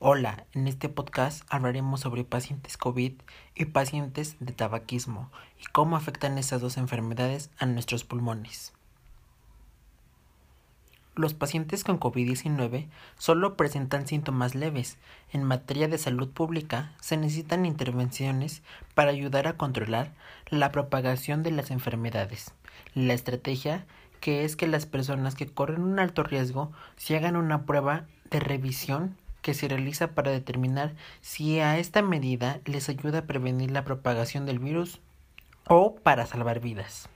Hola, en este podcast hablaremos sobre pacientes COVID y pacientes de tabaquismo y cómo afectan estas dos enfermedades a nuestros pulmones. Los pacientes con COVID-19 solo presentan síntomas leves. En materia de salud pública se necesitan intervenciones para ayudar a controlar la propagación de las enfermedades. La estrategia que es que las personas que corren un alto riesgo se hagan una prueba de revisión que se realiza para determinar si a esta medida les ayuda a prevenir la propagación del virus o para salvar vidas.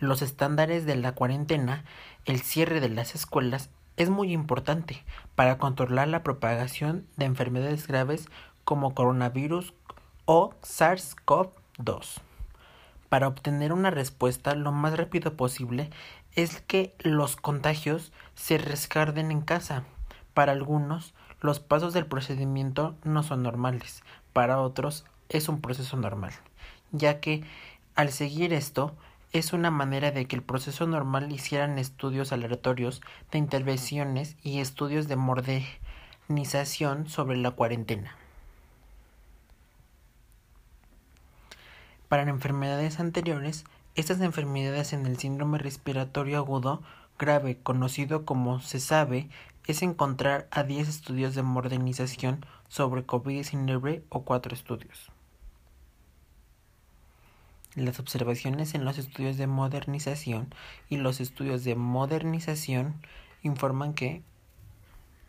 Los estándares de la cuarentena, el cierre de las escuelas es muy importante para controlar la propagación de enfermedades graves como coronavirus o SARS-CoV-2. Para obtener una respuesta lo más rápido posible es que los contagios se rescarden en casa para algunos, los pasos del procedimiento no son normales, para otros es un proceso normal, ya que al seguir esto es una manera de que el proceso normal hicieran estudios aleatorios de intervenciones y estudios de modernización sobre la cuarentena. Para enfermedades anteriores, estas enfermedades en el síndrome respiratorio agudo grave conocido como se sabe es encontrar a 10 estudios de modernización sobre COVID-19 o 4 estudios. Las observaciones en los estudios de modernización y los estudios de modernización informan que